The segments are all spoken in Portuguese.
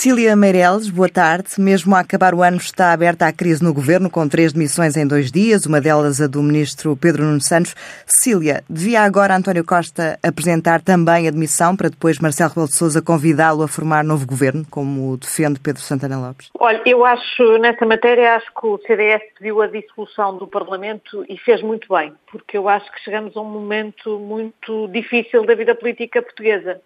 Cília Meireles, boa tarde. Mesmo a acabar o ano está aberta a crise no governo, com três demissões em dois dias, uma delas a do ministro Pedro Nuno Santos. Cília, devia agora António Costa apresentar também a demissão para depois Marcelo Rebelo de Sousa convidá-lo a formar novo governo, como defende Pedro Santana Lopes? Olha, eu acho, nessa matéria, acho que o CDS pediu a dissolução do Parlamento e fez muito bem, porque eu acho que chegamos a um momento muito difícil da vida política portuguesa.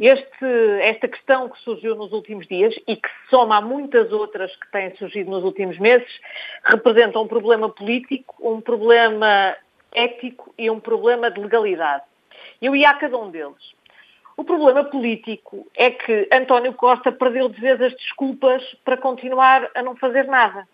Este, esta questão que surgiu nos últimos dias e que se soma a muitas outras que têm surgido nos últimos meses, representa um problema político, um problema ético e um problema de legalidade. Eu ia a cada um deles. O problema político é que António Costa perdeu de vez as desculpas para continuar a não fazer nada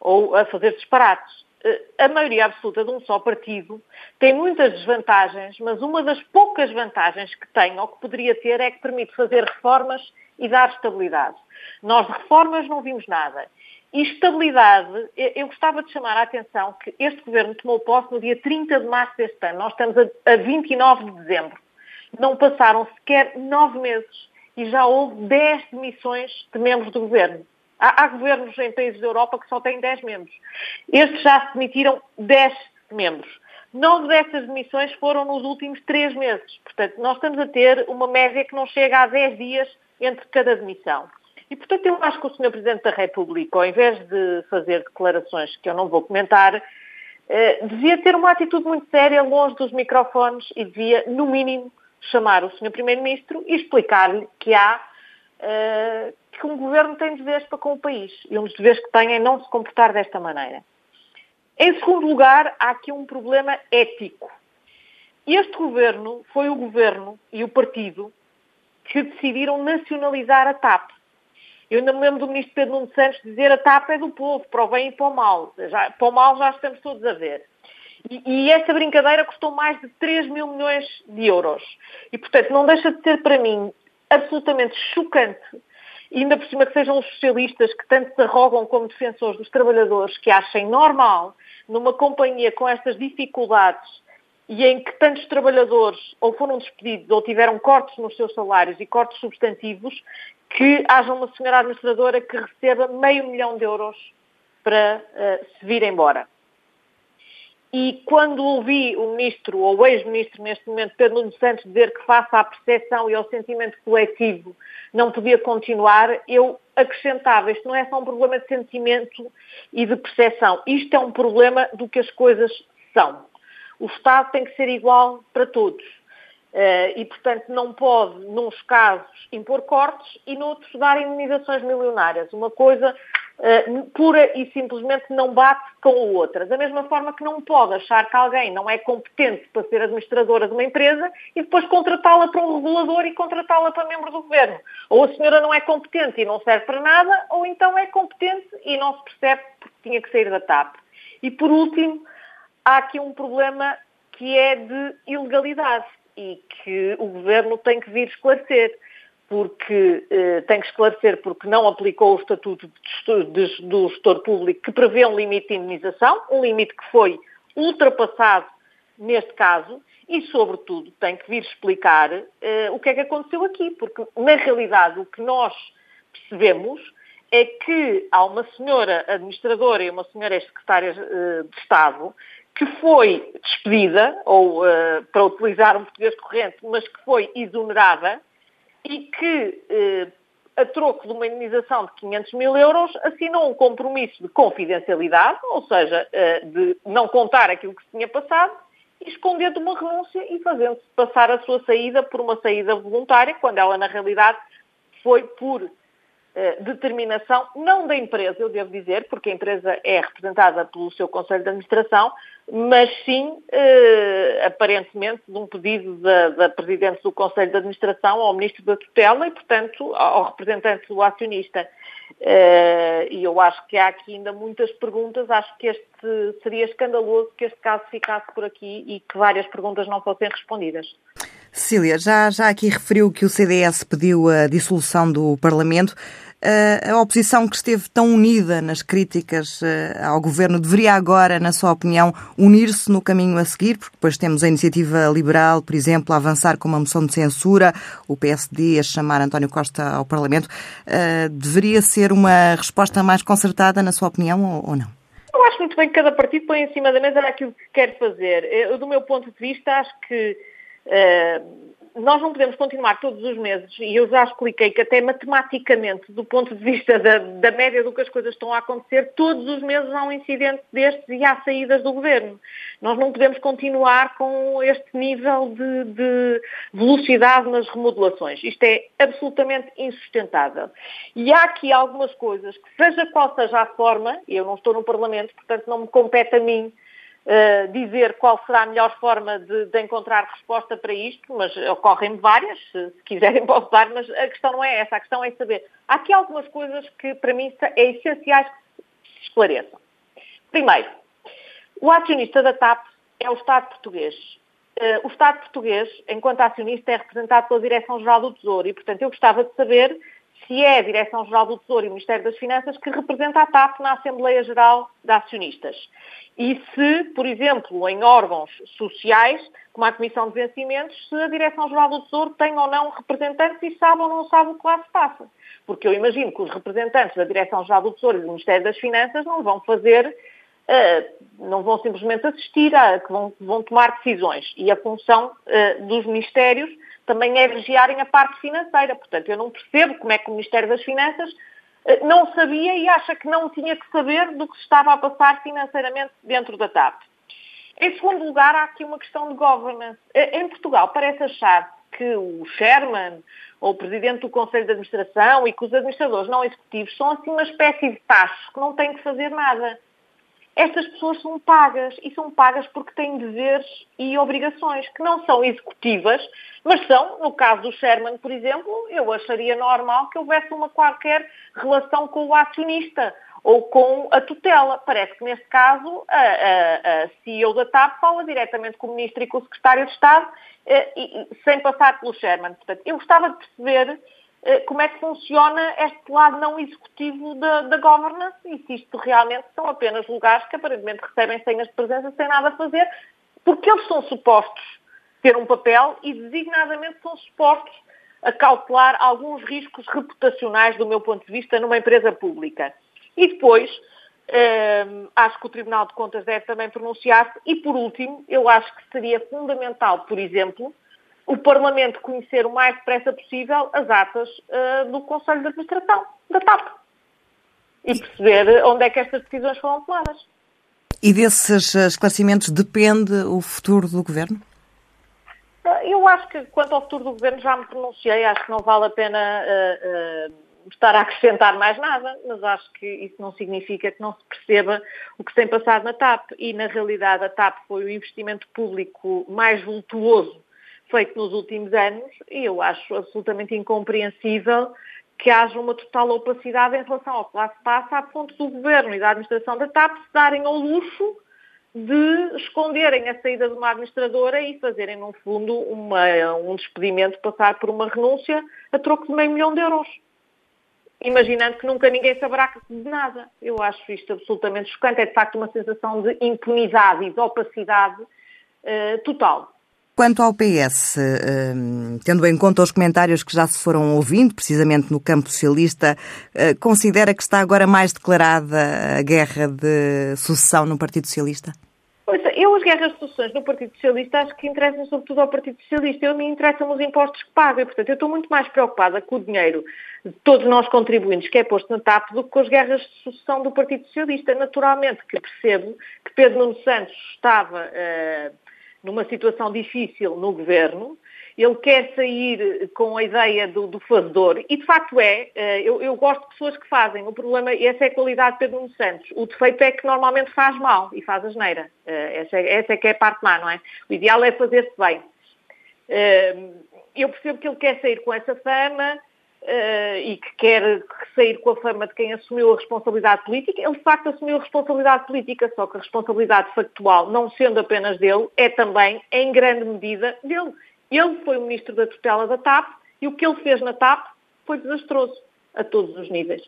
ou a fazer disparates. Eh, a maioria absoluta de um só partido tem muitas desvantagens, mas uma das poucas vantagens que tem, ou que poderia ter, é que permite fazer reformas e dar estabilidade. Nós de reformas não vimos nada. E estabilidade, eu gostava de chamar a atenção que este governo tomou posse no dia 30 de março deste ano. Nós estamos a 29 de dezembro. Não passaram sequer nove meses e já houve 10 demissões de membros do governo. Há, há, governos em países da Europa que só têm 10 membros. Estes já se demitiram 10 membros. Nove dessas demissões foram nos últimos três meses. Portanto, nós estamos a ter uma média que não chega a 10 dias entre cada demissão. E, portanto, eu acho que o Sr. Presidente da República, ao invés de fazer declarações que eu não vou comentar, eh, devia ter uma atitude muito séria longe dos microfones e devia, no mínimo, chamar o Sr. Primeiro-Ministro e explicar-lhe que há uh, que um governo tem deveres para com o país. E um dos deveres que tem é não se comportar desta maneira. Em segundo lugar, há aqui um problema ético. Este governo foi o governo e o partido que decidiram nacionalizar a TAP. Eu ainda me lembro do ministro Pedro Nuno Santos dizer a TAP é do povo, para o bem e para o mal. Já, para o mal já estamos todos a ver. E, e esta brincadeira custou mais de 3 mil milhões de euros. E, portanto, não deixa de ser para mim absolutamente chocante, ainda por cima que sejam os socialistas que tanto se arrogam como defensores dos trabalhadores, que achem normal, numa companhia com estas dificuldades e em que tantos trabalhadores ou foram despedidos ou tiveram cortes nos seus salários e cortes substantivos, que haja uma senhora administradora que receba meio milhão de euros para uh, se vir embora. E quando ouvi o ministro, ou o ex-ministro neste momento, Pedro Nuno Santos, dizer que face à percepção e ao sentimento coletivo não podia continuar, eu acrescentava, isto não é só um problema de sentimento e de percepção, isto é um problema do que as coisas são. O Estado tem que ser igual para todos. Uh, e, portanto, não pode, nos casos, impor cortes e noutros dar indenizações milionárias. Uma coisa uh, pura e simplesmente não bate com a outra. Da mesma forma que não pode achar que alguém não é competente para ser administradora de uma empresa e depois contratá-la para um regulador e contratá-la para membro do governo. Ou a senhora não é competente e não serve para nada, ou então é competente e não se percebe porque tinha que sair da TAP. E, por último, há aqui um problema que é de ilegalidade e que o Governo tem que vir esclarecer, porque eh, tem que esclarecer porque não aplicou o Estatuto de, de, do Gestor Público que prevê um limite de indenização, um limite que foi ultrapassado neste caso, e, sobretudo, tem que vir explicar eh, o que é que aconteceu aqui, porque, na realidade, o que nós percebemos é que há uma senhora administradora e uma senhora secretária eh, de Estado que foi despedida, ou uh, para utilizar um português corrente, mas que foi exonerada e que, uh, a troco de uma indenização de 500 mil euros, assinou um compromisso de confidencialidade, ou seja, uh, de não contar aquilo que se tinha passado, escondendo uma renúncia e fazendo-se passar a sua saída por uma saída voluntária, quando ela, na realidade, foi por determinação, não da empresa, eu devo dizer, porque a empresa é representada pelo seu Conselho de Administração, mas sim, eh, aparentemente, de um pedido da, da, Presidente do Conselho de Administração ao Ministro da Tutela e, portanto, ao representante do acionista. Eh, e eu acho que há aqui ainda muitas perguntas. Acho que este seria escandaloso que este caso ficasse por aqui e que várias perguntas não fossem respondidas. Cecília, já, já aqui referiu que o CDS pediu a dissolução do Parlamento. Uh, a oposição que esteve tão unida nas críticas uh, ao governo deveria agora, na sua opinião, unir-se no caminho a seguir? Porque depois temos a iniciativa liberal, por exemplo, a avançar com uma moção de censura, o PSD a chamar António Costa ao Parlamento. Uh, deveria ser uma resposta mais concertada, na sua opinião, ou, ou não? Eu acho muito bem que cada partido põe em cima da mesa aquilo que quer fazer. Eu, do meu ponto de vista, acho que nós não podemos continuar todos os meses, e eu já expliquei que até matematicamente, do ponto de vista da, da, média do que as coisas estão a acontecer, todos os meses há um incidente destes e há saídas do governo. Nós não podemos continuar com este nível de, de velocidade nas remodelações. Isto é absolutamente insustentável. E há aqui algumas coisas que, seja qual seja a forma, eu não estou no Parlamento, portanto não me compete a mim uh, dizer qual será a melhor forma de, de encontrar resposta para isto, mas ocorrem várias, se, se, quiserem posso dar, mas a questão não é essa, a questão é saber. Há aqui algumas coisas que para mim é essenciais que se esclareçam. Primeiro, o acionista da TAP é o Estado português. Uh, o Estado português, enquanto acionista, é representado pela Direção-Geral do Tesouro e, portanto, eu gostava de saber se é a Direção-Geral do Tesouro e o Ministério das Finanças que representa a TAP na Assembleia Geral de Acionistas. E se, por exemplo, em órgãos sociais, como a Comissão de Vencimentos, se a Direção-Geral do Tesouro tem ou não representantes e sabe ou não sabe o que lá se passa. Porque eu imagino que os representantes da Direção-Geral do Tesouro e do Ministério das Finanças não vão fazer, uh, não vão simplesmente assistir, a, que vão, vão tomar decisões. E a função uh, dos ministérios também é vigiarem a parte financeira. Portanto, eu não percebo como é que o Ministério das Finanças eh, não sabia e acha que não tinha que saber do que se estava a passar financeiramente dentro da TAP. Em segundo lugar, há aqui uma questão de governance. Eh, em Portugal, parece achar que o chairman ou o presidente do Conselho de Administração e que os administradores não executivos são assim uma espécie de tachos que não têm que fazer nada estas pessoas são pagas e são pagas porque têm deveres e obrigações que não são executivas, mas são, no caso do Sherman, por exemplo, eu acharia normal que houvesse uma qualquer relação com o acionista ou com a tutela. Parece que neste caso a, a, a CEO da TAP fala diretamente com o Ministro e com o Secretário de Estado eh, e, sem passar pelo Sherman. Portanto, eu gostava de perceber como é que funciona este lado não executivo da, da governance e se isto realmente são apenas lugares que aparentemente recebem senhas de presença sem nada a fazer, porque eles são supostos ter um papel e designadamente são supostos a cautelar alguns riscos reputacionais, do meu ponto de vista, numa empresa pública. E depois, eh, acho que o Tribunal de Contas deve também pronunciar-se. E, por último, eu acho que seria fundamental, por exemplo, o Parlamento conhecer o mais depressa possível as atas uh, do Conselho de Administração da TAP e perceber onde é que estas decisões foram tomadas. E desses esclarecimentos depende o futuro do Governo? Eh, eu acho que, quanto ao futuro do Governo, já me pronunciei. Acho que não vale a pena uh, uh, estar a acrescentar mais nada, mas acho que isso não significa que não se perceba o que tem passado na TAP. E, na realidade, a TAP foi o investimento público mais vultuoso feito nos últimos anos e eu acho absolutamente incompreensível que haja uma total opacidade em relação ao que lá se passa a ponto do Governo e da administração da TAP se darem ao luxo de esconderem a saída de uma administradora e fazerem, no fundo, uma, um despedimento, passar por uma renúncia a troco de meio milhão de euros. Imaginando que nunca ninguém saberá de nada. Eu acho isto absolutamente chocante. É, de facto, uma sensação de impunidade e de opacidade uh, total. Quanto ao PS, hum, tendo em conta os comentários que já se foram ouvindo, precisamente no campo socialista, eh, considera que está agora mais declarada a guerra de sucessão no Partido Socialista? Eu as guerras de sucessões no Partido Socialista acho que interessam sobretudo ao Partido Socialista. Eu me interessam os impostos que paga. Portanto, eu estou muito mais preocupada com o dinheiro de todos nós contribuintes que é posto na TAP do que com as guerras de sucessão do Partido Socialista. Naturalmente que percebo que Pedro Nuno Santos estava... Uh, numa situação difícil no governo, ele quer sair com a ideia do, do fazedor, e de facto é, eh, eu, eu, gosto de pessoas que fazem, o problema, essa é a qualidade de Pedro Santos, o defeito é que normalmente faz mal e faz asneira, eh, essa, é, essa é que é a parte má, não é? O ideal é fazer-se bem. Eh, eu percebo que ele quer sair com essa fama, uh, e que quer sair com a fama de quem assumiu a responsabilidade política, ele de facto assumiu a responsabilidade política, só que a responsabilidade factual, não sendo apenas dele, é também, em grande medida, dele. Ele foi o ministro da tutela da TAP e o que ele fez na TAP foi desastroso a todos os níveis.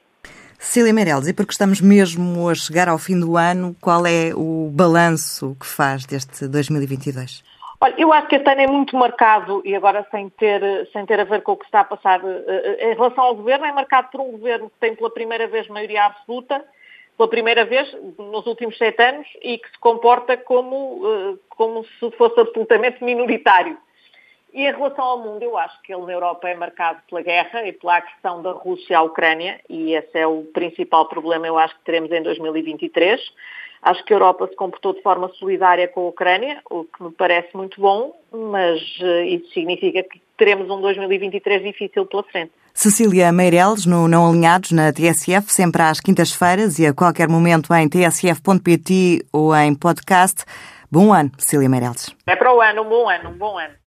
Cecília Meirelles, e porque estamos mesmo a chegar ao fim do ano, qual é o balanço que faz deste 2022? Olha, eu acho que este ano é muito marcado, e agora sem ter, sem ter a ver com o que está a passar eh, eh, em relação ao governo, é marcado por um governo que tem pela primeira vez maioria absoluta, pela primeira vez nos últimos sete anos, e que se comporta como, eh, como se fosse absolutamente minoritário. E em relação ao mundo, eu acho que ele na Europa é marcado pela guerra e pela agressão da Rússia à Ucrânia, e esse é o principal problema, eu acho que teremos em 2023. Acho que a Europa se comportou de forma solidária com a Ucrânia, o que me parece muito bom, mas uh, isso significa que teremos um 2023 difícil pela frente. Cecília Meireles, no Não Alinhados, na TSF, sempre às quintas-feiras e a qualquer momento em tsf.pt ou em podcast. Bom ano, Cecília Meireles. É para o ano, um bom ano, um bom ano.